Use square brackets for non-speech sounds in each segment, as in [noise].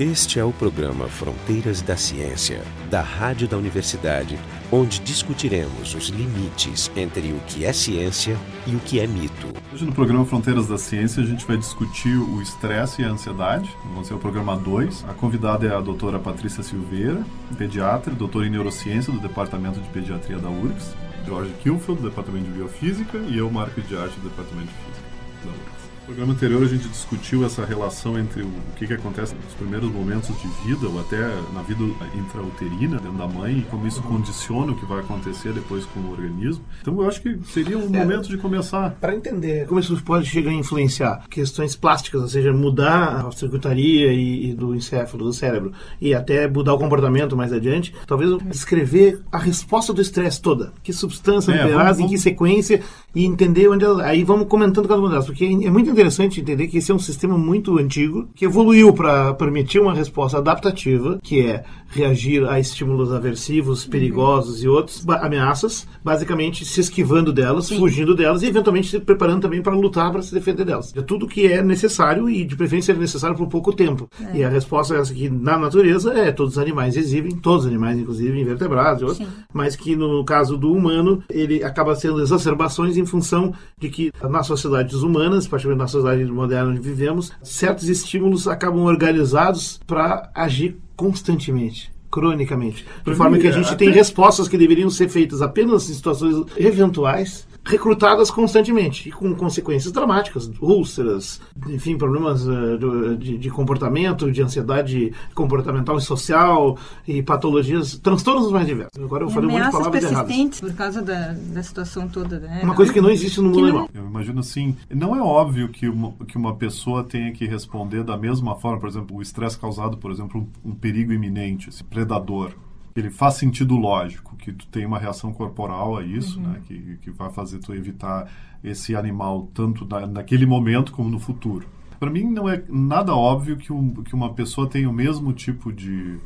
Este é o programa Fronteiras da Ciência, da Rádio da Universidade, onde discutiremos os limites entre o que é ciência e o que é mito. Hoje no programa Fronteiras da Ciência a gente vai discutir o estresse e a ansiedade. Vai ser o programa 2. A convidada é a doutora Patrícia Silveira, pediatra, doutora em neurociência do Departamento de Pediatria da URGS, George Kilfield, do Departamento de Biofísica, e eu, Marco de Arte, do Departamento de Física da URGS. No programa anterior a gente discutiu essa relação entre o, que, que acontece nos primeiros momentos de vida ou até na vida intrauterina dentro da mãe e como isso condiciona o que vai acontecer depois com o organismo. Então eu acho que seria um é, momento de começar. Para entender como isso pode chegar a influenciar questões plásticas, ou seja, mudar a circuitaria e, e do encéfalo, do cérebro, e até mudar o comportamento mais adiante, talvez descrever a resposta do estresse toda. Que substância é, liberada, em que sequência, e entender onde ela... Aí vamos comentando cada uma delas, porque é muito interessante entender que esse é um sistema muito antigo que evoluiu para permitir uma resposta adaptativa, que é reagir a estímulos aversivos, uhum. perigosos uhum. e outras ameaças, basicamente se esquivando delas, Sim. fugindo delas e eventualmente se preparando também para lutar para se defender delas. É tudo que é necessário e de preferência é necessário por pouco tempo. É. E a resposta é essa que na natureza é todos os animais exibem, todos os animais inclusive invertebrados, outros, mas que no caso do humano ele acaba sendo exacerbações em função de que nas sociedades humanas, particularmente na sociedade moderna onde vivemos, certos estímulos acabam organizados para agir constantemente cronicamente. De forma que a gente tem respostas que deveriam ser feitas apenas em situações eventuais recrutadas constantemente e com consequências dramáticas, úlceras, enfim, problemas uh, de, de, comportamento, de ansiedade comportamental e social e patologias, transtornos mais diversos. Agora eu e falei um monte de palavras erradas. por causa da, da situação toda. Né? Uma coisa que não existe no mundo animal. Eu imagino assim, não é óbvio que uma, que uma pessoa tenha que responder da mesma forma, por exemplo, o estresse causado, por exemplo, um, um perigo iminente, esse predador ele faz sentido lógico, que tu tem uma reação corporal a isso, uhum. né, que, que vai fazer tu evitar esse animal tanto na, naquele momento como no futuro. Para mim não é nada óbvio que, um, que uma pessoa tenha o mesmo tipo de,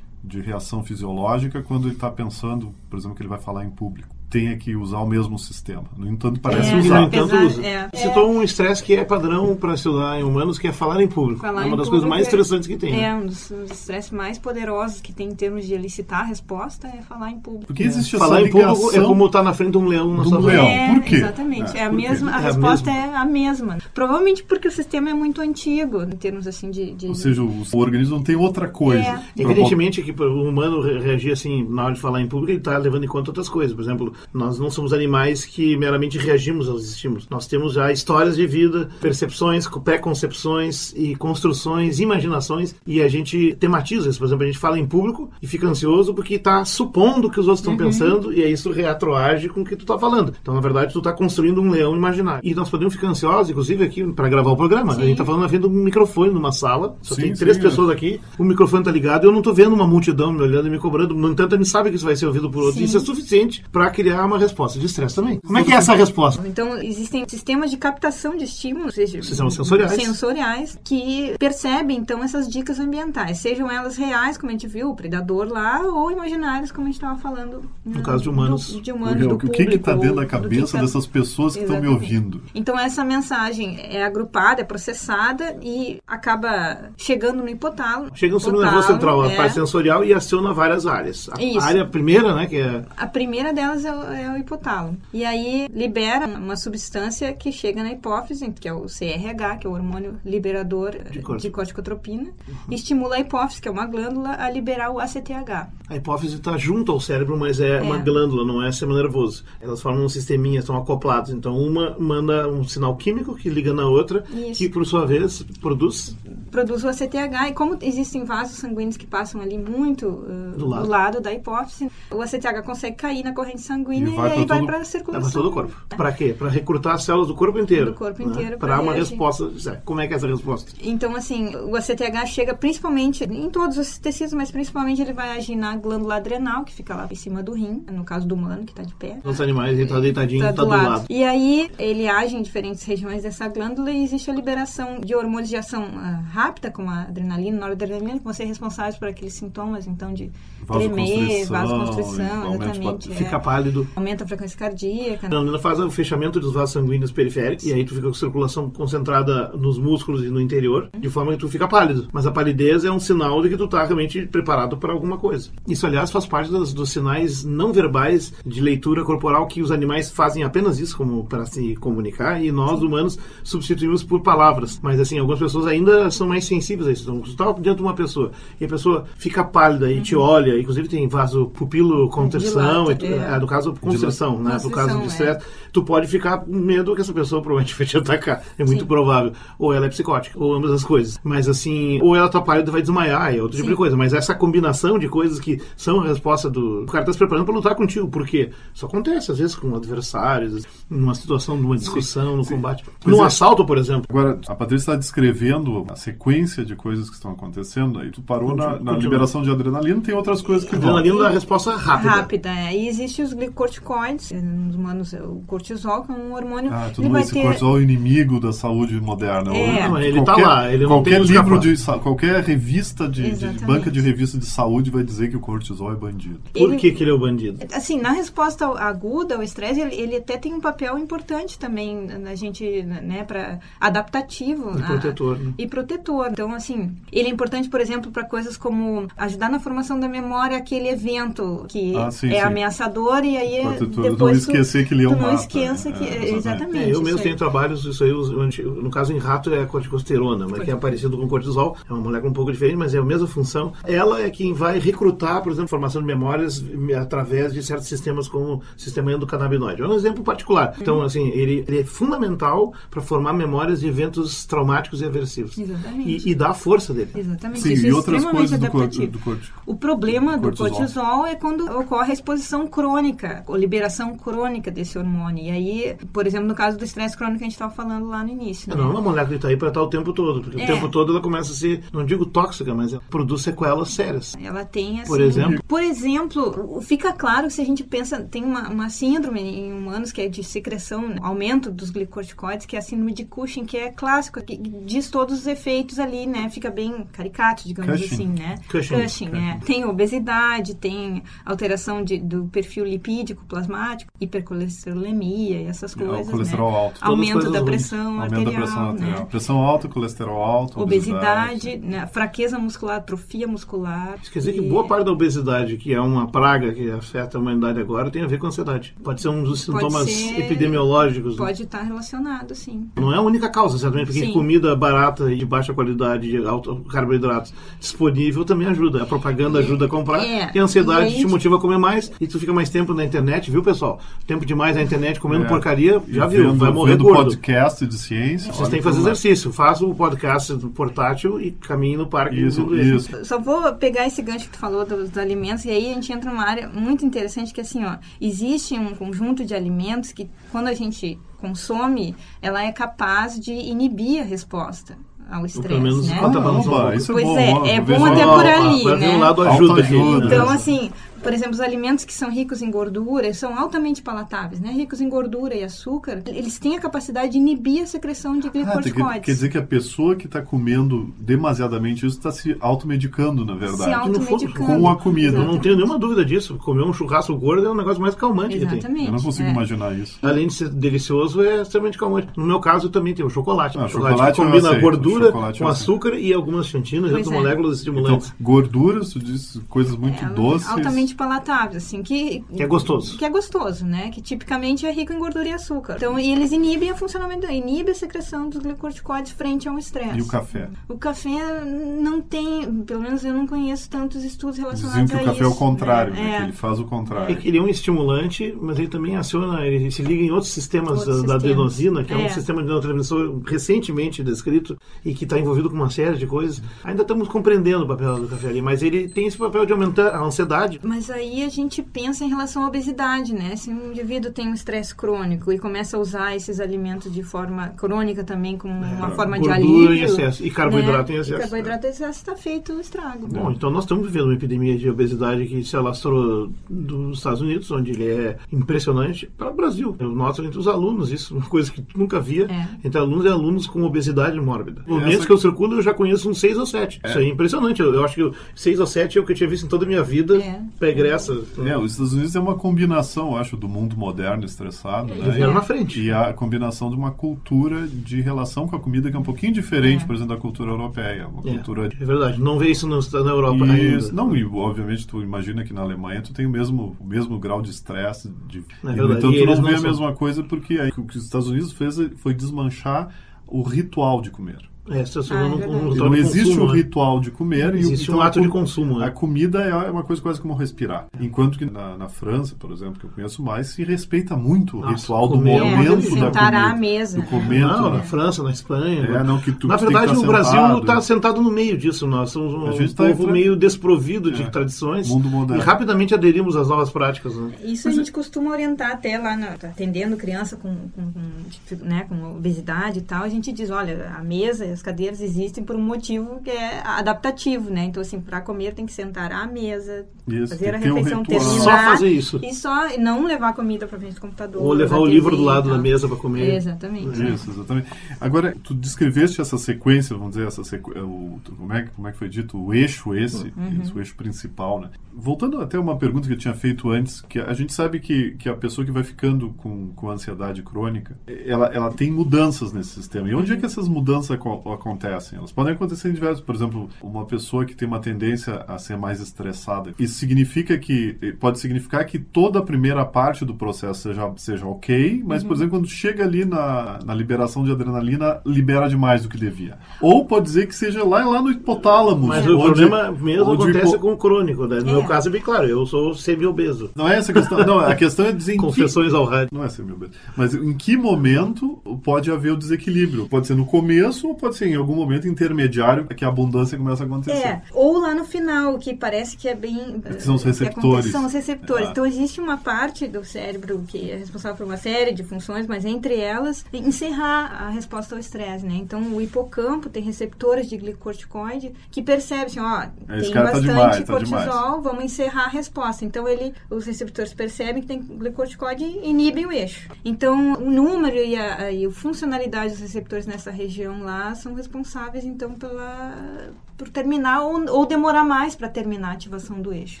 de reação fisiológica quando ele está pensando, por exemplo, que ele vai falar em público tenha que usar o mesmo sistema. No entanto, parece é, usar. No entanto, usa. É. Citou um estresse que é padrão para estudar em humanos, que é falar em público. Falar é uma das coisas mais é- interessantes que tem. É, né? um dos estresses mais poderosos que tem em termos de elicitar a resposta é falar em público. Porque existe é. Falar em público é como estar na frente de um leão na sua leão. É, Por quê? Exatamente. É, a, mesma, a resposta é a mesma. Provavelmente porque o sistema é muito antigo, em termos assim de... de Ou seja, o, o, organismo não tem outra coisa. É. Evidentemente que o humano reagir assim, na hora de falar em público, ele está levando em conta outras coisas. Por exemplo, nós não somos animais que meramente reagimos aos estímulos. Nós temos já histórias de vida, percepções, pré-concepções e construções, imaginações, e a gente tematiza isso. Por exemplo, a gente fala em público e fica ansioso porque está supondo que os outros estão uhum. pensando e aí isso retroage com o que tu está falando. Então, na verdade, tu está construindo um leão imaginário. E nós podemos ficar ansiosos, inclusive aqui para gravar o programa. Sim. A gente está falando na frente de um microfone numa sala, só sim, tem três sim, pessoas é. aqui, o microfone está ligado, eu não estou vendo uma multidão me olhando e me cobrando. No entanto, a gente sabe que isso vai ser ouvido por outros. Isso é suficiente para criar uma resposta de estresse também. Como é que é essa resposta? Então, existem sistemas de captação de estímulos, seja, sistemas sensoriais. sensoriais, que percebem, então, essas dicas ambientais, sejam elas reais, como a gente viu, o predador lá, ou imaginárias, como a gente estava falando. No, no caso de humanos. Do, de humanos, do, do O que está dentro da cabeça tá... dessas pessoas que estão me ouvindo? Então, essa mensagem é agrupada, é processada e acaba chegando no hipotálamo. Chega no sistema nervoso central, é... a parte sensorial, e aciona várias áreas. A Isso. área primeira, né, que é... A primeira delas é o, é o hipotálamo. E aí libera uma substância que chega na hipófise, que é o CRH, que é o hormônio liberador de, de corticotropina, uhum. e estimula a hipófise, que é uma glândula, a liberar o ACTH. A hipófise está junto ao cérebro, mas é, é, uma glândula, não é sistema nervoso. Elas formam um sisteminha, estão acopladas. Então, uma manda um sinal químico que liga na outra, Isso. que por sua vez produz produz o ACTH e como existem vasos sanguíneos que passam ali muito uh, do, lado. do, lado. da hipófise, o ACTH consegue cair na corrente sanguínea e, e aí vai para a circulação. Vai para todo o corpo. É. Para quê? Para recrutar as células do corpo inteiro. Do corpo né? inteiro. Para uma resposta. Como é que é essa resposta? Então, assim, o ACTH chega principalmente em todos os tecidos, mas principalmente ele vai agir na glândula adrenal, que fica lá em cima do rim, no caso do humano, que está de pé. Os animais, ele está deitadinho, está tá do, lado. lado. E aí, ele age em diferentes regiões dessa glândula e existe a liberação de hormônios de ação uh, rápida, como a adrenalina, noradrenalina, que vão ser responsáveis por aqueles sintomas, então, de tremer, vasoconstrição, exatamente. Fica é. pálido Aumenta a frequência cardíaca. A adrenalina faz o fechamento dos vasos sanguíneos periféricos e aí tu fica com a circulação concentrada nos músculos e no interior, de forma que tu fica pálido. Mas a palidez é um sinal de que tu tá realmente preparado para alguma coisa. Isso, aliás, faz parte dos, dos sinais não verbais de leitura corporal que os animais fazem apenas isso como para se comunicar e nós humanos substituímos por palavras. Mas assim, algumas pessoas ainda são mais sensíveis a isso. Então, tu tá diante de uma pessoa e a pessoa fica pálida e te Uhum. olha, inclusive tem vaso pupilo contrição, Dilata, e tu- é. é, no caso constrição, né? No caso Constrição, de é. estresse, tu pode ficar com medo que essa pessoa provavelmente [laughs] vai te atacar. É muito Sim. provável. Ou ela é psicótica, ou ambas as coisas. Mas assim, ou ela tá pálida e vai desmaiar, é outro tipo Sim. de coisa. Mas essa combinação de coisas que são a resposta do. O cara tá se preparando pra lutar contigo. Por quê? Isso acontece, às vezes, com adversários, numa situação de uma discussão, no combate. Pois Num é. assalto, por exemplo. Agora, a Patrícia está descrevendo a sequência de coisas que estão acontecendo, aí tu parou na, na Continua. liberação de adrenalina, tem outras coisas que vão. Adrenalina dá resposta rápida. Rápida, é. E existe os glicocorticoides, eh, nos humanos, o cortisol, que é um hormônio. Ah, ele tudo vai esse ter. cortisol é o inimigo da saúde moderna. É. Não, ele tá lá, ele não qualquer livro de qualquer revista de, de banca de revista de saúde vai dizer que o cortisol é bandido. Por Ele- que, que ele é o bandido? Assim, na resposta ao- aguda ao estresse, ele, ele até tem um papel importante também na gente, né, para adaptativo. E a- protetor, né? E protetor. Então, assim, ele é importante, por exemplo, para coisas como ajudar na formação da memória aquele evento que Ah, sim, é sim. ameaçador e aí tu- tu depois não tu- esquecer que ele é um não mapa, esqueça né? que É, exatamente. É, eu mesmo tenho trabalhos, isso aí, onde- no caso em rato é a corticosterona, mas que é parecido com cortisol, é uma molécula um pouco diferente, mas é a mesma função. Ela é quem vai recrutar, por exemplo, formação de memórias eh, através de certos sistemas como o sistema endocannabinoide. É um exemplo particular. Então, assim, ele, ele é fundamental para formar memórias de eventos traumáticos e aversivos. Exatamente. E, e dá a força dele. Exatamente. Sim, isso e é outras coisas do, cor, adaptativo. do corte. O problema do Cortisol. cortisol. é quando ocorre a exposição crônica, ou liberação crônica desse hormônio. E aí, por exemplo, no caso do estresse crônico que a gente estava falando lá no início. Não Né? uma molécula que está aí para estar o tempo todo, porque É. o tempo todo ela começa a ser, não digo tóxica, mas ela produz sequelas sérias. Ela tem assim, Por exemplo? Por exemplo, fica claro se a gente pensa, tem uma, uma síndrome em humanos que é de secreção, aumento dos glicorticoides, que é a síndrome de Cushing, que é clássico, que diz todos os efeitos ali, né? Fica bem caricato, digamos Cushing. assim, né? Cushing. é. Tem obesidade, tem alteração de- do perfil lipídico plasmático, hipercolesterolemia e essas É, o coisas, colesterol né? alto. Aumento coisas da pressão Aumenta arterial, a pressão arterial. né? Pressão alta, colesterol alto, Obesidade, né? fraqueza muscular, atrofia muscular. Isso quer dizer que E- boa parte da obesidade, que é uma praga que afeta a humanidade agora, tem a ver com ansiedade. Pode ser um dos Pode sintomas ser- epidemiológicos. Pode estar relacionado, sim. Não é a única causa, certamente, porque Sim. comida barata e de baixa qualidade, de alto carboidratos disponível também ajuda. A propaganda ajuda a comprar É. e a ansiedade E aí- te motiva a comer mais e tu fica mais tempo na internet, viu, pessoal? Tempo demais na internet comendo É. porcaria, já E viu, vendo, vai morrer vendo gordo. podcast de ciência. Vocês têm que fazer é. exercício. Faça o podcast do portátil e caminhe no parque. Isso, ele. isso. Só vou pegar esse gancho que tu falou dos, dos alimentos e aí a gente entra numa área muito interessante que assim, ó, existe um conjunto de alimentos que quando a gente consome, ela é capaz de inibir a resposta ao estresse, menos né? conta pra nós um isso é Pois bom. é, ó, é bom até Ó, por ó, ali, vai vir né? um lado ajuda. Autoajuda. né? Então, assim, por exemplo, os alimentos que são ricos em gordura são altamente palatáveis, né? Ricos em gordura e açúcar, eles têm a capacidade de inibir a secreção de Ah, glicorticoides. quer dizer que a pessoa que está comendo demasiadamente isso está se automedicando, na se verdade. automedicando. Com a comida. Eu não tenho nenhuma dúvida disso. Comer um churrasco gordo é um negócio mais calmante que tem. Exatamente. Eu não consigo é. imaginar isso. Além de ser delicioso, é extremamente calmante. No meu caso, também tem o chocolate. Ah, o chocolate, chocolate combina aceito, gordura com açúcar e algumas xantinas outras é. moléculas Então, estimulantes. gorduras, tu diz coisas muito É, doces. altamente palatáveis, assim, que... Que é gostoso. Que é gostoso, né? Que tipicamente é rico em gordura e açúcar. Então, e eles inibem o funcionamento, inibem a secreção dos glicorticoides frente ao estresse. E o café? O café não tem, pelo menos eu não conheço tantos estudos relacionados Diziam que o a café é o contrário, né? né? É. que ele faz o É contrário. que ele é um estimulante, mas ele também aciona, ele se liga em outros sistemas Outros da, sistemas. adenosina, que é. um É. sistema de neurotransmissor recentemente descrito e que está envolvido com uma série de coisas. Ainda estamos compreendendo o papel do café ali, mas ele tem esse papel de aumentar a ansiedade. Mas aí a gente pensa em relação à obesidade, né? Se um indivíduo tem um estresse crônico e começa a usar esses alimentos de forma crônica também como uma forma de É, gordura alívio... em excesso. E carboidrato né? em excesso. E carboidrato em excesso está feito o estrago. Bom, então nós estamos vivendo uma epidemia de obesidade que se alastrou dos Estados Unidos, onde ele é impressionante, para o Brasil. Eu noto entre os alunos isso, uma coisa que nunca via, É. entre alunos e alunos com obesidade mórbida. No Essa- menos que eu circulo, eu já conheço uns seis ou sete. Isso aí é impressionante. Eu, eu acho que eu- seis ou sete é o que eu tinha visto em toda a minha vida É. pegar regressa. É, os Estados Unidos é uma combinação, eu acho, do mundo moderno estressado, Eles né? vieram na frente. E a combinação de uma cultura de relação com a comida que é um pouquinho diferente, por exemplo, da cultura europeia. Uma É, cultura é verdade. Não vê isso no, na Europa Isso. ainda. Não, e obviamente tu imagina que na Alemanha tu tem o mesmo, o mesmo grau de estresse. De, É e, verdade. então E tu não vê não a são. mesma coisa porque aí, o que os Estados Unidos fez foi desmanchar o ritual de comer. É, se Ah, é um, verdade. um E ritual não de existe consumo, o né? ritual de comer. e Existe então um a ato de co- consumo. A né? comida é uma coisa quase como respirar. Enquanto que na, na França, por exemplo, que eu conheço mais, se respeita muito o Nossa, ritual do comer é uma momento delícia. da Sentar à comida. mesa. Do comento, Não, né? na França, na Espanha. É, não, que tu- na verdade, tá o Brasil está sentado no meio disso. Nós somos um, A um tá povo meio desprovido de É. tradições Mundo moderno. e rapidamente aderimos às novas práticas. Né? Isso a gente costuma orientar até lá, na, atendendo criança com, com, com, dific- né, com obesidade e tal. A gente diz, olha, a mesa e as cadeiras existem por um motivo que é adaptativo, né? Então, assim, para comer tem que sentar à mesa, Isso, fazer a um refeição, ritual. terminar. Só fazer isso. E só não levar comida para frente do computador. Ou levar o TV livro do lado da mesa para comer. Exatamente. Isso, exatamente. Agora, tu descreveste essa sequência, vamos dizer, essa sequ... o, como, é, que- como é que foi dito? O eixo esse, Uhum. esse, o eixo principal, né? Voltando até uma pergunta que eu tinha feito antes, que a gente sabe que, que a pessoa que vai ficando com, com ansiedade crônica, ela, ela tem mudanças nesse sistema. E onde é que essas mudanças acontecem? Elas podem acontecer em diversos... Por exemplo, uma pessoa que tem uma tendência a ser mais estressada. Isso significa que... Pode significar que toda a primeira parte do processo seja, seja ok, mas, Uhum. por exemplo, quando chega ali na, na liberação de adrenalina, libera demais do que devia. Ou pode dizer que seja lá, lá no hipotálamo. Mas o onde- problema mesmo o acontece hipo- com o crônico. Né? No meu É. caso é bem claro, eu sou semi-obeso. Não é essa a questão. Não, a questão é dizer em que... Confessões ao rádio. Não é meu bem. Mas em que momento pode haver o desequilíbrio? Pode ser no começo ou pode ser em algum momento intermediário que a abundância começa a acontecer. É, ou lá no final, que parece que é bem. Que são os receptores. São os receptores. Ah. Então, existe uma parte do cérebro que é responsável por uma série de funções, mas entre elas, encerrar a resposta ao estresse, né? Então, o hipocampo tem receptores de glicocorticoide que percebem, assim, ó, Esse tem tá bastante demais, tá cortisol, demais. vamos encerrar a resposta. Então, ele, os receptores percebem que tem glicocorticoide e inibem o eixo. Então, o número e a, e a funcionalidade dos receptores nessa região lá são responsáveis, então, pela por terminar ou, ou demorar mais para terminar a ativação do eixo.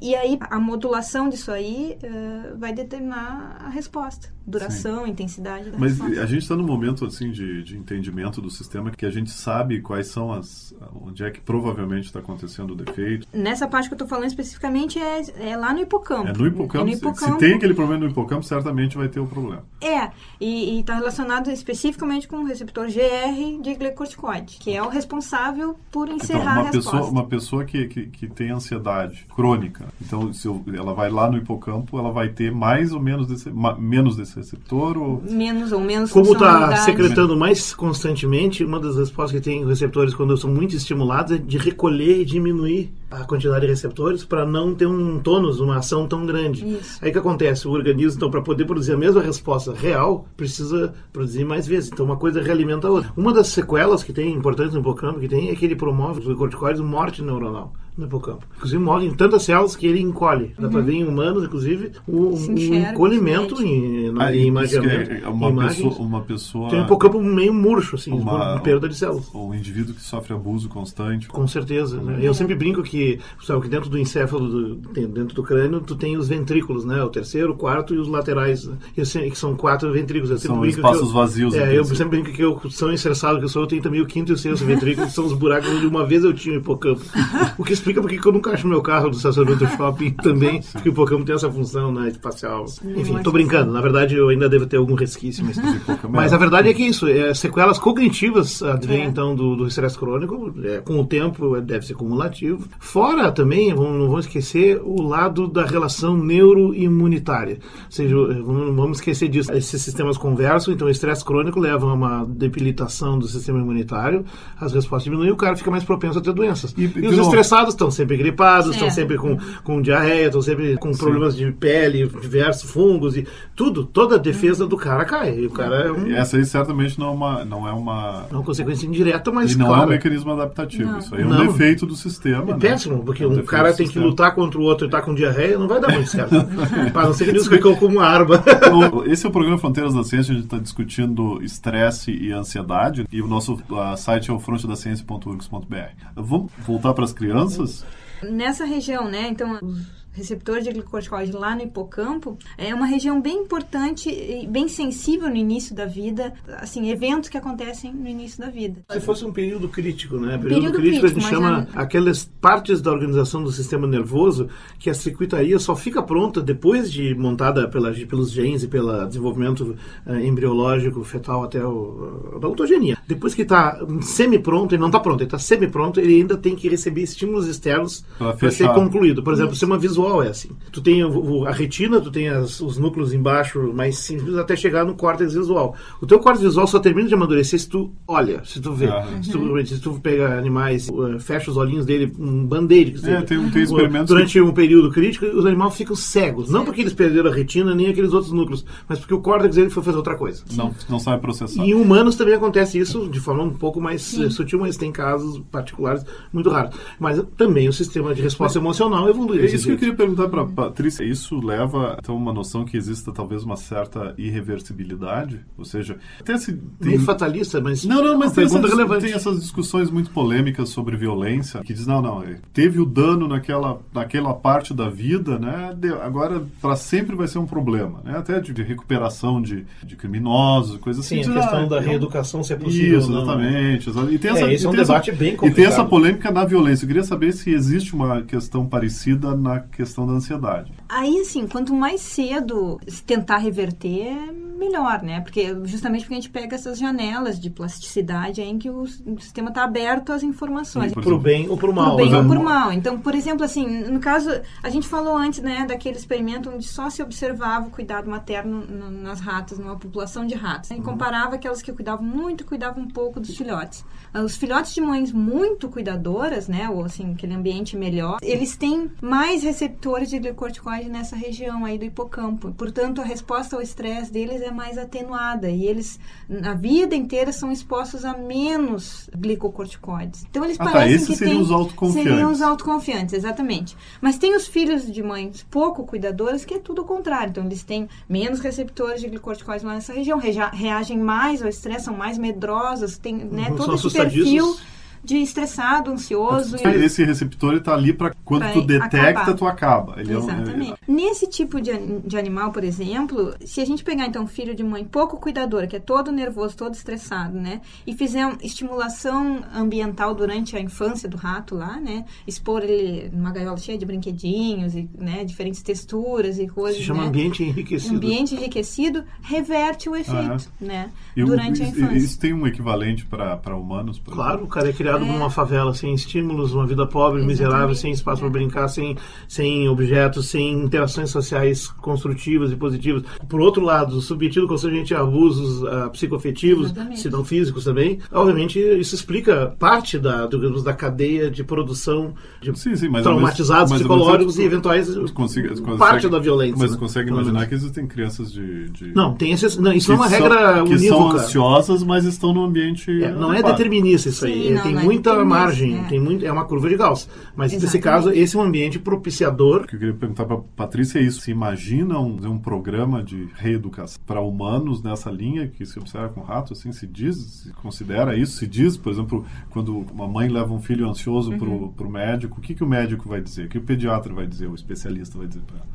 E aí a modulação disso aí eh, vai determinar a resposta, duração, intensidade da Mas resposta. a gente está num momento assim de, de entendimento do sistema que a gente sabe quais são as onde é que provavelmente está acontecendo o defeito. Nessa parte que eu estou falando especificamente é, é lá no hipocampo. É no hipocampo. É no Se- hipocampo. Se tem aquele problema no hipocampo, certamente vai ter o problema. É, e está relacionado especificamente com o receptor GR de glicocorticoide, que é o responsável por Então, encerrar uma a resposta. pessoa, uma pessoa que, que, que tem ansiedade crônica, então se eu- ela vai lá no hipocampo, ela vai ter mais ou menos desse, ma- menos desse receptor ou Menos ou menos Como está secretando mais constantemente, uma das respostas que tem os receptores quando são muito estimulados é de recolher e diminuir a quantidade de receptores para não ter um tônus, uma ação tão grande. Isso. Aí o que acontece? O organismo, então, para poder produzir a mesma resposta real, precisa produzir mais vezes. Então, uma coisa realimenta a outra. Uma das sequelas que tem, importantes no hipocampo, que tem, é que ele promove os corticoides morte neuronal no hipocampo. Inclusive, morrem tantas células que ele encolhe. Dá para ver em humanos, inclusive, o, um encolhimento em, na, Ah, em imaginamento. é uma, imagens. pessoa, uma pessoa Tem um hipocampo meio murcho, assim, Uma- de perda de células. ou um indivíduo que sofre abuso constante. Com certeza. Né? Eu sempre brinco que, sabe, que dentro do encéfalo, do- dentro do crânio, tu tem os ventrículos, né? O terceiro, o quarto e os laterais. Né? Que são quatro ventrículos. Eu São espaços eu, vazios, É, eu sempre brinco que eu sou estressado que eu sou, eu tenho também o quinto e o sexto ventrículo, que são os buracos onde uma vez eu tinha o hipocampo. [laughs] O que explica porque que eu nunca acho meu carro do estacionamento do shopping [laughs] também, porque o hipocampo tem essa função né, espacial. Enfim, mais tô brincando. Na verdade, eu ainda devo ter algum resquício, mas... hipocampo Mas é- a verdade é que isso, é, sequelas cognitivas advêm É. então do do estresse crônico, é, com o tempo é, deve ser cumulativo. Fora também, vamos, não vamos esquecer o lado da relação neuroimunitária. Ou seja, vamos, não vamos esquecer disso. Esses sistemas conversam, então o estresse crônico leva a uma debilitação do sistema imunitário, as respostas diminuem e o cara fica mais propenso a ter doenças. E- E, os estressados estão sempre gripados, estão É. sempre com, com diarreia, estão sempre com problemas de pele, diversos fungos e tudo, toda a defesa do cara cai. E o cara é um, Essa aí certamente não é uma, não é uma é uma consequência indireta, mas e não é claro, um mecanismo adaptativo. Não. Isso aí é um Não. defeito do sistema. é né? péssimo, porque É um um cara tem que lutar contra o outro e tá com diarreia, não vai dar muito certo. [laughs] Para não ser que ele ficou como arma. Então, esse é o programa Fronteiras da Ciência, a gente está discutindo estresse e ansiedade, e o nosso site é o frontedaciencia.urgs.br. Vamos voltar para as crianças? Nessa região, né? Então, os receptor de glicocorticoide lá no hipocampo, é uma região bem importante e bem sensível no início da vida, assim, eventos que acontecem no início da vida. Se fosse um período crítico, né? Período, período crítico, crítico, a gente chama é... aquelas partes da organização do sistema nervoso que a circuitaria só fica pronta depois de montada pela, pelos genes e pelo desenvolvimento uh, embriológico, fetal até o, a autogenia. Depois que está semi-pronto, ele não está pronto, ele está semi-pronto, ele ainda tem que receber estímulos externos para ser concluído. Por exemplo, o sistema visual é assim. Tu tem a retina, tu tem as, os núcleos embaixo mais simples até chegar no córtex visual. O teu córtex visual só termina de amadurecer se tu olha, se tu vê. Uhum. Se, tu, se tu pega animais, uh, fecha os olhinhos dele, um band-aid. É, tem, tem experimentos Durante que... um período crítico, os animais ficam cegos. Não porque eles perderam a retina nem aqueles outros núcleos, mas porque o córtex dele foi fazer outra coisa. Não, não sabe processar. E em humanos também acontece isso de forma um pouco mais Sim. sutil, mas tem casos particulares muito raros. Mas também o sistema de resposta mas, emocional evoluiu. É isso jeito. que eu queria perguntar para Patrícia. Isso leva então uma noção que exista talvez uma certa irreversibilidade, ou seja, até se tem... fatalista, mas não, não, mas tem, essas, tem essas discussões muito polêmicas sobre violência que diz não, não, é, teve o dano naquela naquela parte da vida, né? agora para sempre vai ser um problema, né? Até de, de recuperação de, de criminosos, coisas assim. Sim, a questão ah, da reeducação se é possível. Isso, exatamente. Não, e tem essa, é, esse é um debate essa, bem complicado. E tem essa polêmica na violência. Eu queria saber se existe uma questão parecida na questão da ansiedade. Aí, assim, quanto mais cedo tentar reverter, melhor, né? Porque justamente porque a gente pega essas janelas de plasticidade em que o, sistema está aberto às informações. Para o bem ou para o mal. Para o bem ou para o mal. Então, por exemplo, assim, no caso, a gente falou antes, né, daquele experimento onde só se observava o cuidado materno no, nas ratas, numa população de ratos. E comparava aquelas que cuidavam muito, cuidavam um pouco dos filhotes. Ah, os filhotes de mães muito cuidadoras, né, ou assim, aquele ambiente melhor, eles têm mais receptores de glicorticoide nessa região aí do hipocampo. Portanto, a resposta ao estresse deles é mais atenuada e eles, na vida inteira, são expostos a menos glicocorticoides. Então, eles ah, tá, parecem tá, esses que seriam os autoconfiantes. Seriam os autoconfiantes, exatamente. Mas tem os filhos de mães pouco cuidadoras que é tudo o contrário. Então, eles têm menos receptores de glicorticoides lá nessa região, reagem mais ao estresse, são mais medrosas, tem né, uhum, todo esse perfil de estressado, ansioso. Esse receptor está ali para quando tu detecta, acabar. tu acaba. Ele Exatamente. É um... Nesse tipo de, de animal, por exemplo, se a gente pegar então um filho de mãe pouco cuidadora, que é todo nervoso, todo estressado, né, e fizer uma estimulação ambiental durante a infância do rato lá, né, expor ele numa gaiola cheia de brinquedinhos e, né, diferentes texturas e coisas. Se chama né? ambiente enriquecido. Ambiente enriquecido reverte o efeito, ah, é. né, durante a infância. Isso tem um equivalente para humanos? Claro, o cara é criado criado é. numa favela, sem estímulos, uma vida pobre, Exatamente. miserável, sem espaço para brincar, sem, sem objetos, sem interações sociais construtivas e positivas. Por outro lado, submetido constantemente a abusos uh, psicoafetivos, se não físicos também, obviamente isso explica parte da, do, da cadeia de produção de sim, sim, traumatizados mas, psicológicos mas, e eventuais consiga, parte da violência. Mas né? consegue imaginar que existem crianças de... de... Não, tem esses, não, isso não é uma regra unívoca. Que são ansiosas, mas estão no ambiente... É, não é determinista isso aí. Sim, não, tem muita margem, é. tem muito, é uma curva de Gauss. Mas Exatamente. nesse caso, esse é um ambiente propiciador. O que eu queria perguntar para Patrícia é isso: se imagina um, um programa de reeducação para humanos nessa linha que se observa com ratos, assim, se diz, se considera isso, se diz, por exemplo, quando uma mãe leva um filho ansioso uhum. para o médico, o que, que o médico vai dizer? O que o pediatra vai dizer? O especialista vai dizer para ela?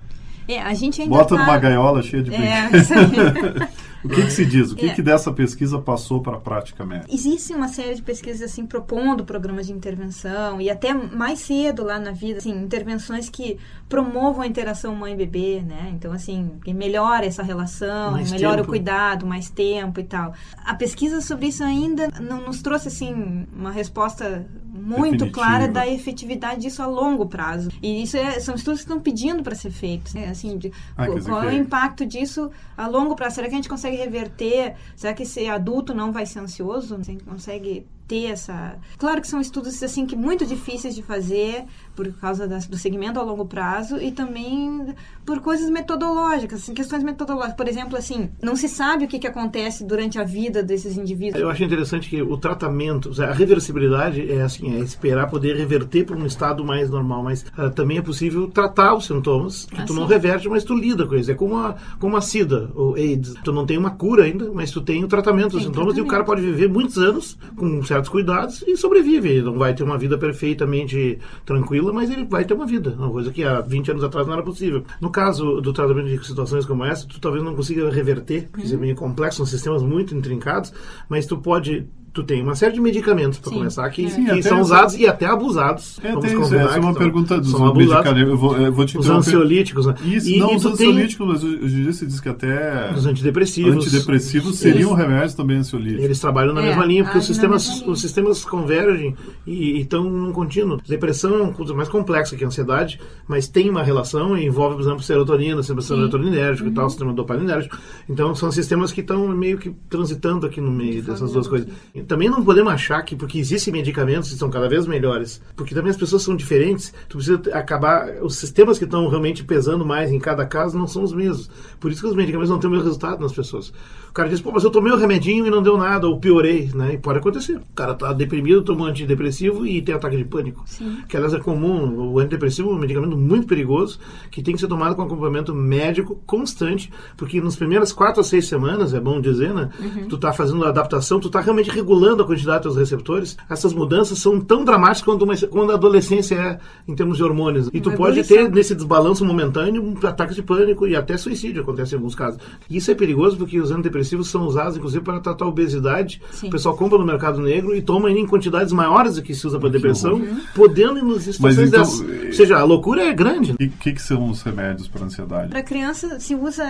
É, a gente ainda Bota tá... numa gaiola cheia de é. [laughs] [laughs] O que, que, se diz? O que, é. que dessa pesquisa passou para a prática médica? Existe uma série de pesquisas assim propondo programas de intervenção e até mais cedo lá na vida, assim, intervenções que promovam a interação mãe-bebê, né? Então, assim, que melhora essa relação, mais melhora tempo. o cuidado, mais tempo e tal. A pesquisa sobre isso ainda não nos trouxe, assim, uma resposta muito Definitiva. clara da efetividade disso a longo prazo. E isso é, são estudos que estão pedindo para ser feitos, né? Assim, de, ah, qual, qual é o impacto disso a longo prazo? Será que a gente consegue reverter? Será que esse adulto não vai ser ansioso? Você consegue ter essa. Claro que são estudos assim que muito difíceis de fazer por causa das, do segmento a longo prazo e também por coisas metodológicas, assim, questões metodológicas. Por exemplo, assim, não se sabe o que, que acontece durante a vida desses indivíduos. Eu acho interessante que o tratamento, a reversibilidade é assim, é esperar poder reverter para um estado mais normal, mas uh, também é possível tratar os sintomas que ah, tu sim. não reverte, mas tu lida com eles. É como a, como a SIDA ou AIDS. Tu não tem uma cura ainda, mas tu tem o tratamento dos sintomas tratamento. e o cara pode viver muitos anos com um certo certos cuidados e sobrevive. Ele não vai ter uma vida perfeitamente tranquila, mas ele vai ter uma vida. Uma coisa que há 20 anos atrás não era possível. No caso do tratamento de situações como essa, tu talvez não consiga reverter, porque uhum. é meio complexo, são sistemas muito intrincados, mas tu pode tu tem uma série de medicamentos para começar que, Sim, que são usados e até abusados. É, tem isso. Essa é uma pergunta dos medicamentos. Eu vou, eu vou te os ansiolíticos. Né? Isso, e, não, e os ansiolíticos, mas hoje em dia se diz que até... Os antidepressivos. Antidepressivos seriam eles, remédios também ansiolíticos. Eles trabalham na é, mesma linha, porque os sistemas, os sistemas convergem e estão num contínuo. Depressão é uma coisa mais complexa que a ansiedade, mas tem uma relação e envolve, por exemplo, serotonina, sistema serotoninérgico uhum. e tal, uhum. sistema dopaminérgico. Então, são sistemas que estão meio que transitando aqui no meio dessas duas coisas. E também não podemos achar que porque existem medicamentos que são cada vez melhores, porque também as pessoas são diferentes, tu precisa acabar. Os sistemas que estão realmente pesando mais em cada caso não são os mesmos. Por isso que os medicamentos não têm o mesmo resultado nas pessoas. O cara diz, pô, mas eu tomei o remedinho e não deu nada, ou piorei, né? E pode acontecer. O cara tá deprimido, tomou antidepressivo e tem ataque de pânico. Sim. Que aliás é comum. O antidepressivo é um medicamento muito perigoso que tem que ser tomado com acompanhamento médico constante, porque nas primeiras quatro a seis semanas, é bom dizer, né? Uhum. Tu tá fazendo adaptação, tu tá realmente regulando a quantidade dos receptores. Essas mudanças são tão dramáticas quanto, uma, quando a adolescência é em termos de hormônios. E tu pode ter nesse desbalanço momentâneo um ataque de pânico e até suicídio acontece em alguns casos. E isso é perigoso porque os antidepressivos são usados, inclusive, para tratar a obesidade. Sim. O pessoal compra no mercado negro e toma em quantidades maiores do que se usa para depressão, uhum. podendo nos situações então, dessas. Ou seja, a loucura é grande. E o que, que, são os remédios para ansiedade? Para criança se usa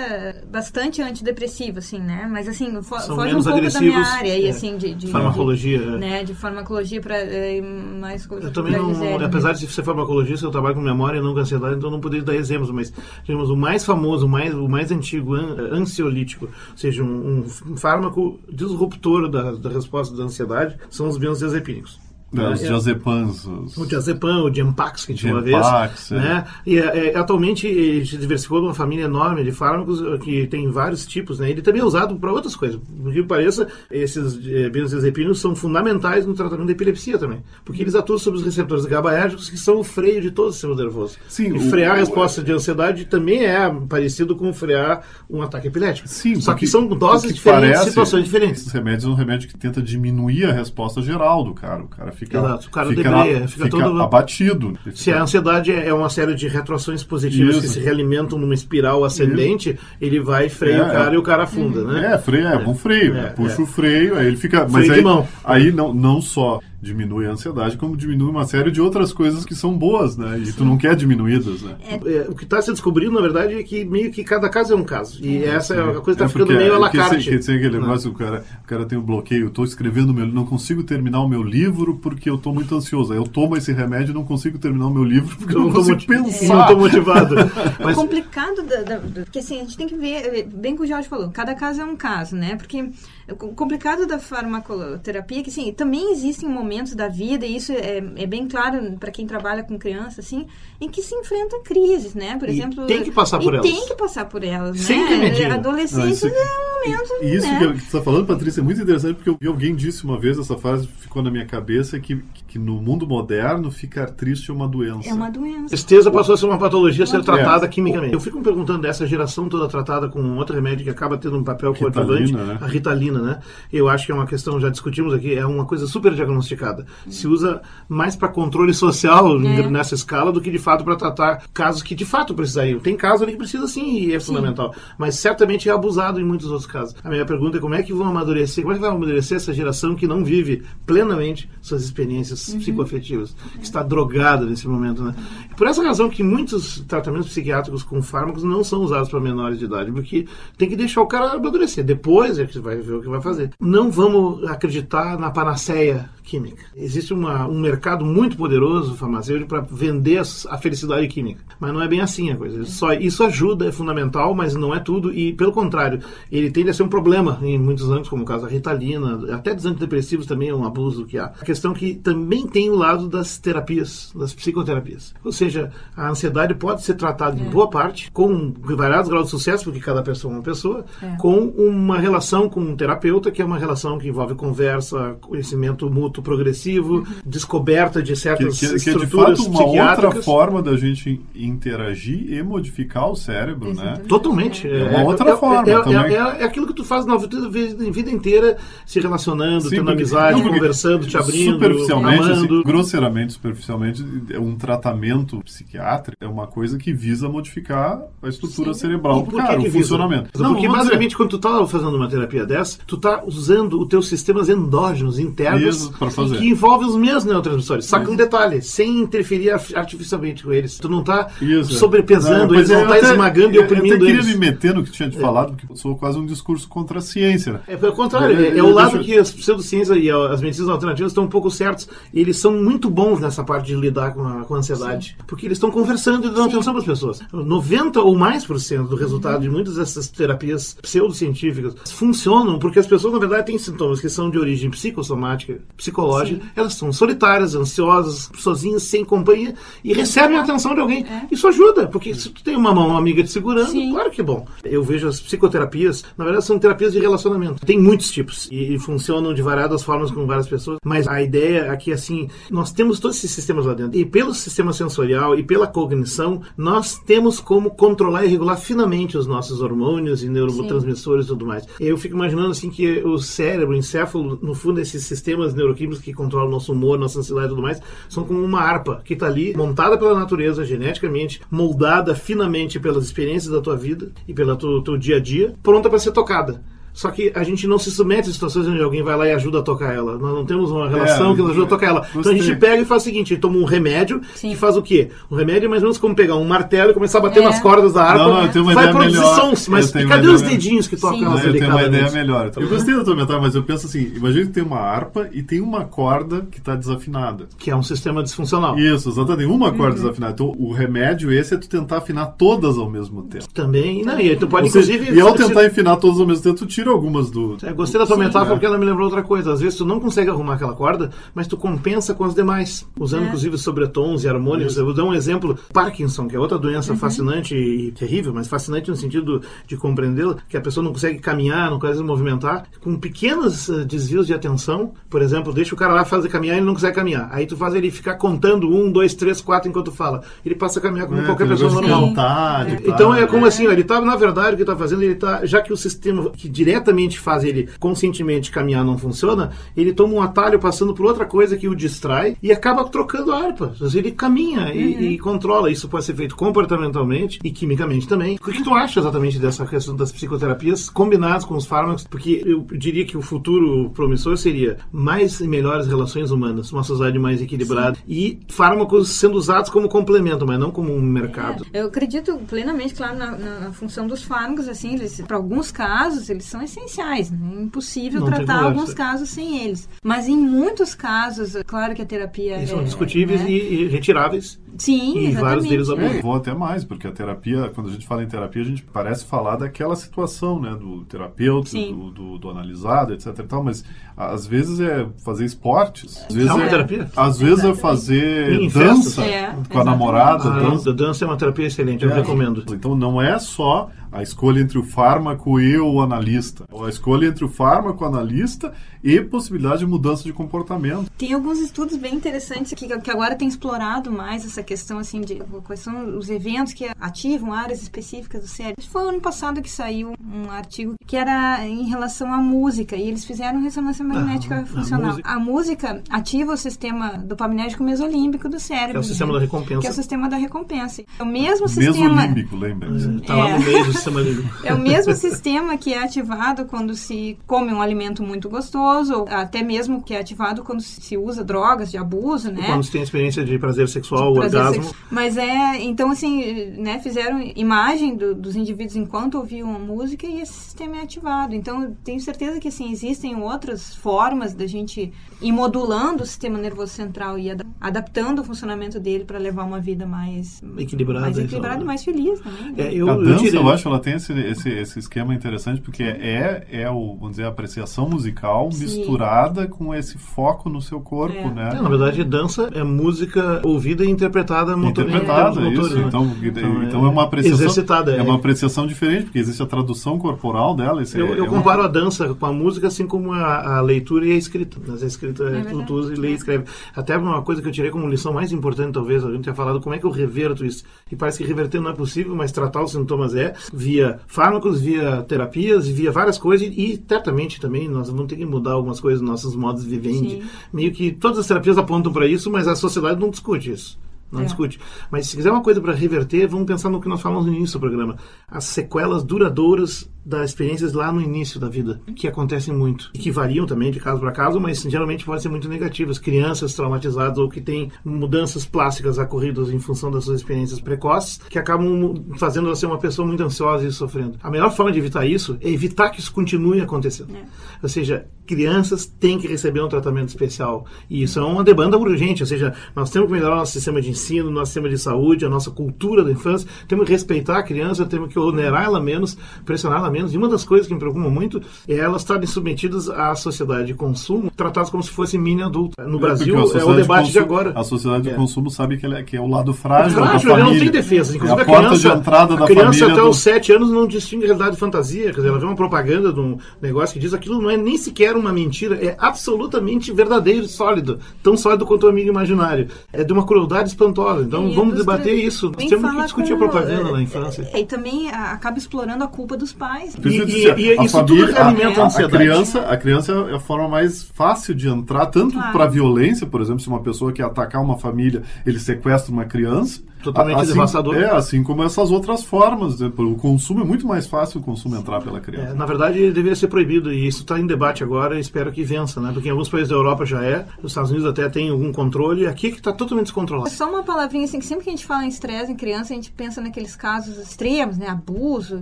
bastante antidepressivo, assim, né? Mas assim, fo são foge um pouco da minha área aí, é. assim, de, de farmacologia, de, é. né? De farmacologia para é, mais coisas. Eu também não, apesar de ser farmacologista, eu trabalho com memória e não com ansiedade, então não poderia dar exemplos, mas digamos, o mais famoso, o mais, o mais antigo, ansiolítico, ou seja, um, um fármaco disruptor da, da resposta da ansiedade são os benzodiazepínicos. É, os diazepams. Os... O diazepam, o Gempax, que tinha uma vez. É. Né? E é, atualmente ele se diversificou numa família enorme de fármacos eh, que tem vários tipos. Né? Ele também é usado para outras coisas. Por que pareça, esses eh, benzodiazepinos são fundamentais no tratamento da epilepsia também. Porque eles atuam sobre os receptores GABAérgicos, que são o freio de todo o sistema nervoso. Sim, e o, frear a resposta de ansiedade também é parecido com frear um ataque epilético. Sim, Só que são doses diferentes, parece, situações diferentes. Esses remédios é um remédio que tenta diminuir a resposta geral do cara. O cara fica, Exato. O cara fica, debreia, fica, fica todo abatido. Se a ansiedade é uma série de retroações positivas Isso. que se realimentam numa espiral ascendente, Isso. ele vai freia é, o cara e o cara afunda, né? É, freio, é, um freio. É, puxa é. o freio, aí ele fica. Freio mas aí, aí não, não só diminui a ansiedade, como diminui uma série de outras coisas que são boas, né? E Sim. tu não quer diminuídas, né? É. é, o que está se descobrindo, na verdade, é que meio que cada caso é um caso. E é, essa é a coisa está é ficando meio à la carte. Quer dizer, aquele negócio, o cara, o cara tem um bloqueio, estou escrevendo meu não consigo terminar o meu livro porque eu estou muito ansioso. Aí eu tomo esse remédio e não consigo terminar o meu livro porque eu não, não consigo pensar. Não estou motivado. Mas... [laughs] O complicado, da, da, porque assim, a gente tem que ver, bem que o Jorge falou, cada caso é um caso, né? Porque o complicado da farmacoterapia é que, sim, também existem momentos da vida, e isso é, é bem claro para quem trabalha com criança, assim, em que se enfrenta crises, né? Por e exemplo... tem que passar por e elas. tem que passar por elas, Sem né? Adolescência é um momento, Isso né? que você está falando, Patrícia, é muito interessante, porque alguém disse uma vez, essa frase ficou na minha cabeça, que, que no mundo moderno ficar triste é uma doença. É uma doença. Tristeza passou a ser uma patologia a ser tratada é. quimicamente. Eu fico me perguntando dessa geração toda tratada com outro remédio que acaba tendo um papel coadjuvante, né? a ritalina, né? Eu acho que é uma questão, já discutimos aqui, é uma coisa super diagnosticada. Se usa mais para controle social é. nessa escala do que de fato para tratar casos que de fato precisariam. Tem casos ali que precisa sim e é sim. fundamental, mas certamente é abusado em muitos outros casos. A minha pergunta é como é que vão amadurecer, como é que vai amadurecer essa geração que não vive plenamente suas experiências uhum. psicoafetivas, que está drogada nesse momento, né? Por essa razão que muitos tratamentos psiquiátricos com fármacos não são usados para menores de idade, porque tem que deixar o cara amadurecer. Depois é que vai ver o que vai fazer. Não não vamos acreditar na panaceia química. Existe uma, um mercado muito poderoso farmacêutico para vender a felicidade química. Mas não é bem assim a coisa. Só, isso ajuda, é fundamental, mas não é tudo. E, pelo contrário, ele tende a ser um problema em muitos anos, como o caso da Ritalina, até dos antidepressivos também é um abuso que há. A questão que também tem o lado das terapias, das psicoterapias. Ou seja, a ansiedade pode ser tratada é. em boa parte, com variados graus de sucesso, porque cada pessoa é uma pessoa, é. com uma relação com um terapeuta, que é uma relação que envolve conversa, conhecimento mútuo, progressivo, descoberta de certas que, que, que estruturas é de fato uma outra forma da gente interagir e modificar o cérebro, né? Totalmente. É, uma outra é, forma é, também. É, aquilo que tu faz na vida, vida inteira, se relacionando, Sim, tendo porque, amizade, não, conversando, te abrindo, superficialmente, amando. Assim, grosseiramente, superficialmente, um tratamento psiquiátrico é uma coisa que visa modificar a estrutura Sim. cerebral do cara, o funcionamento. Não, porque basicamente quando tu tá fazendo uma terapia dessa, tu tá usando os teus sistemas endógenos, internos, que envolvem os mesmos neurotransmissores. Só que um detalhe, sem interferir artificialmente com eles. Tu não tá Isso. sobrepesando não, eles, não tá até, esmagando e oprimindo eles. Eu queria me meter no que tinha te é. falado, porque sou quase um discurso contra a ciência. Né? É pelo contrário, é, é o lado deixa... que as pseudociências e as medicinas alternativas estão um pouco certos. Eles são muito bons nessa parte de lidar com a, com a ansiedade. Sim. Porque eles estão conversando e dando Sim. atenção para as pessoas. 90 ou mais por cento do resultado de muitas dessas terapias pseudocientíficas funcionam porque as pessoas, na verdade, têm sintomas que são de origem psicossomática, psicológica. Sim. Elas são solitárias, ansiosas, sozinhas, sem companhia e recebem a atenção de alguém. É. Isso ajuda, porque se tu tem uma mão amiga te segurando, Sim. claro que é bom. Eu vejo as psicoterapias, na verdade, são terapias de relacionamento. Tem muitos tipos e, e funcionam de variadas formas com várias pessoas, mas a ideia aqui, assim, nós temos todos esses sistemas lá dentro. E pelo sistema sensorial e pela cognição, nós temos como controlar e regular finamente os nossos hormônios e neurotransmissores Sim. e tudo mais. Eu fico imaginando, assim, que o cérebro, o encéfalo, no fundo, esses sistemas neuroquímicos que controlam nosso humor, nossa ansiedade e tudo mais, são como uma harpa que está ali, montada pela natureza, geneticamente, moldada finamente pelas experiências da tua vida e pelo teu, teu dia a dia, pronta para ser tocada. Só que a gente não se submete a situações onde alguém vai lá e ajuda a tocar ela. Nós não temos uma relação é, que ela ajuda a tocar ela. Gostei. Então a gente pega e faz o seguinte: toma um remédio Sim. que faz o quê? Um remédio é mais ou menos como pegar um martelo e começar a bater é. nas cordas da harpa. Não, não, eu tenho uma vai ideia produzir melhor. sons. Mas cadê os dedinhos que tocam elas Eu tenho uma ideia melhor. Eu gostei da tua metáfora, mas eu penso assim: imagina que tem uma harpa e tem uma corda que está desafinada. Que é um sistema disfuncional. Isso, exatamente. Uma corda uhum. desafinada. Então o remédio esse é tu tentar afinar todas ao mesmo tempo. Também. Não, e tu pode, inclusive. E ao tentar afinar todas ao mesmo tempo, tu tira algumas do é, gostei da tua metáfora é. porque ela me lembrou outra coisa. Às vezes tu não consegue arrumar aquela corda, mas tu compensa com as demais, usando é. inclusive sobretons e harmônicos. Eu vou dar um exemplo: Parkinson, que é outra doença uhum. fascinante e terrível, mas fascinante no sentido de compreendê-la, que a pessoa não consegue caminhar, não consegue se movimentar, com pequenos uh, desvios de atenção. Por exemplo, deixa o cara lá fazer caminhar e ele não consegue caminhar. Aí tu faz ele ficar contando um, dois, três, quatro enquanto fala. Ele passa a caminhar como é, qualquer pessoa normal. Vontade, é. Então é como assim, ó, ele tá, na verdade, o que está fazendo, ele tá, já que o sistema que diretamente faz ele conscientemente caminhar não funciona, ele toma um atalho passando por outra coisa que o distrai e acaba trocando a harpa. Ele caminha uhum. e, e, controla. Isso pode ser feito comportamentalmente e quimicamente também. O que tu acha exatamente dessa questão das psicoterapias combinadas com os fármacos? Porque eu diria que o futuro promissor seria mais e melhores relações humanas, uma sociedade mais equilibrada Sim. e fármacos sendo usados como complemento, mas não como um mercado. É, eu acredito plenamente, claro, na, na função dos fármacos, assim, para alguns casos eles são essenciais, né? é impossível não tratar alguns casos sem eles. Mas em muitos casos, claro que a terapia Eles é, são discutíveis né? e, e retiráveis. Sim, e exatamente. vários deles é. Vou até mais, porque a terapia, quando a gente fala em terapia, a gente parece falar daquela situação, né? Do terapeuta, do, do, do, analisado, etc e tal, mas às vezes é fazer esportes. Às vezes é, uma terapia. Às vezes é fazer dança é, com a namorada. A dança. dança é uma terapia excelente, eu é. recomendo. Então não é só a escolha entre o fármaco e o analista. Ou a escolha entre o fármaco, o analista e possibilidade de mudança de comportamento. Tem alguns estudos bem interessantes que, que agora têm explorado mais essa questão assim de quais são os eventos que ativam áreas específicas do cérebro. Foi ano passado que saiu um artigo que era em relação à música e eles fizeram ressonância magnética ah, funcional. A música. a música. ativa o sistema dopaminérgico mesolímbico do cérebro. Que é o sistema né? da recompensa. Que é o sistema da recompensa. É o mesmo sistema. Mesolímbico, lembra? Está é. lá no meio do sistema límbico. É o mesmo sistema que é ativado quando se come um alimento muito gostoso, ou até mesmo que é ativado quando se usa drogas de abuso, né? Quando se tem experiência de prazer sexual, de prazer orgasmo. Sex... Mas é, então assim, né, fizeram imagem do, dos indivíduos enquanto ouviam a música e esse sistema é ativado. Então, tenho certeza que assim existem outras formas da gente ir modulando o sistema nervoso central e adaptando o funcionamento dele para levar uma vida mais equilibrada, mais equilibrada e mais feliz também. Né? É, eu, a dança, eu, eu acho, ela tem esse, esse, esse esquema interessante porque é, é o, vamos dizer, a apreciação musical Sim. misturada com esse foco no seu corpo, É. né? É, na verdade, dança é música ouvida e interpretada motor, interpretada, isso. né? Então, então, é uma apreciação. Exercitada. É uma apreciação diferente, porque existe a tradução corporal dela. esse Eu, é, eu é um- comparo a dança com a música, assim como a, a leitura e a escrita. Mas a escrita é, tu, verdade. tu usa e lê e escreve. Até uma coisa que eu tirei como lição mais importante, talvez, a gente tinha falado, como é que eu reverto isso? E parece que reverter não é possível, mas tratar os sintomas é, via fármacos, via terapias, via várias coisas, e, e certamente também nós vamos ter que mudar algumas coisas nos nossos modos de viver. Sim. Meio que todas as terapias apontam para isso, mas a sociedade não discute isso. Não É. discute. Mas se quiser uma coisa para reverter, vamos pensar no que nós falamos no início do programa. As sequelas duradouras das experiências lá no início da vida, que acontecem muito. E que variam também de caso para caso, mas geralmente podem ser muito negativas. Crianças traumatizadas ou que têm mudanças plásticas ocorridas em função das suas experiências precoces, que acabam fazendo ela ser uma pessoa muito ansiosa e sofrendo. A melhor forma de evitar isso é evitar que isso continue acontecendo. Ou seja, crianças têm que receber um tratamento especial. E isso é uma demanda urgente. Ou seja, nós temos que melhorar o nosso sistema de ensino, nosso sistema de saúde, a nossa cultura da infância. Temos que respeitar a criança, temos que onerar ela menos, pressionar ela menos. E uma das coisas que me preocupa muito é elas estarem submetidas à sociedade de consumo, tratadas como se fossem mini adultos. No É, Brasil, a é o sociedade debate de consumo- agora. A sociedade de É. consumo sabe que, é, que é o lado frágil, Frágil, da família. não tem defesa. Inclusive, é a, a, porta criança, de entrada da a criança até do- os 7 anos não distingue realidade de fantasia. Quer dizer, ela vê uma propaganda de um negócio que diz aquilo não é nem sequer uma mentira, é absolutamente verdadeiro e sólido. Tão sólido quanto o amigo imaginário. É de uma crueldade espantosa. Então E a vamos debater isso. Nós temos que discutir a com- propaganda é, na infância. E também a- acaba explorando a culpa dos pais. Isso E- e- disse, e a isso família, tudo alimenta a a, a ansiedade. criança, a criança é a forma mais fácil de entrar tanto Claro. para violência, por exemplo, se uma pessoa quer atacar uma família, ele sequestra uma criança. Totalmente assim, devastador. É, assim como essas outras formas. né? O consumo é muito mais fácil o consumo entrar pela É, criança. na verdade, deveria ser proibido e isso está em debate agora e espero que vença, né? Porque em alguns países da Europa já é, os Estados Unidos até tem algum controle, aqui é que está totalmente É descontrolado. só uma palavrinha assim, que sempre que a gente fala em estresse em criança, a gente pensa naqueles casos extremos, né? Abuso,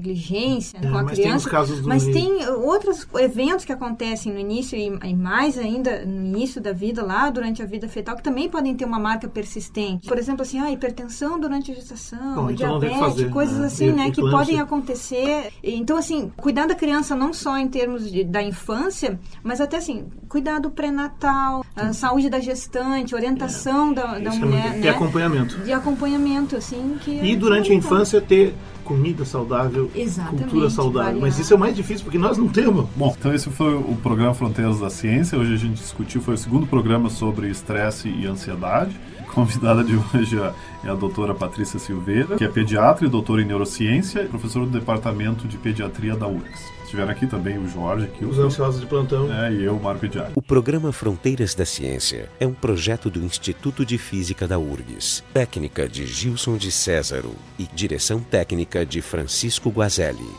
negligência É, com a mas tem criança. os casos do mas Rio. tem outros eventos que acontecem no início e, e mais ainda no início da vida, lá durante a vida fetal, que também podem ter uma marca persistente. Por exemplo, assim, ah, hipertensão durante a gestação, Bom, então diabetes, coisas né? assim, né? Que podem acontecer. Então, assim, cuidar da criança não só em termos de- da infância, mas até assim, cuidado pré-natal, a saúde da gestante, orientação da, da Isso é mulher, muito- né? acompanhamento. De acompanhamento, assim, que... E é durante a infância ter comida saudável, Exatamente, cultura saudável. Mas isso é o mais difícil porque nós não temos. Bom, então esse foi o programa Fronteiras da Ciência. Hoje a gente discutiu, foi o segundo programa sobre estresse e ansiedade. A convidada de hoje é é a doutora Patrícia Silveira, que é pediatra e doutora em neurociência e professora do departamento de pediatria da URGS. Estiveram aqui também o Jorge, aqui Os ansiosos de plantão. é, e eu, Marco Diário. O programa Fronteiras da Ciência é um projeto do Instituto de Física da URGS, técnica de Gilson de Césaro e direção técnica de Francisco Guazelli.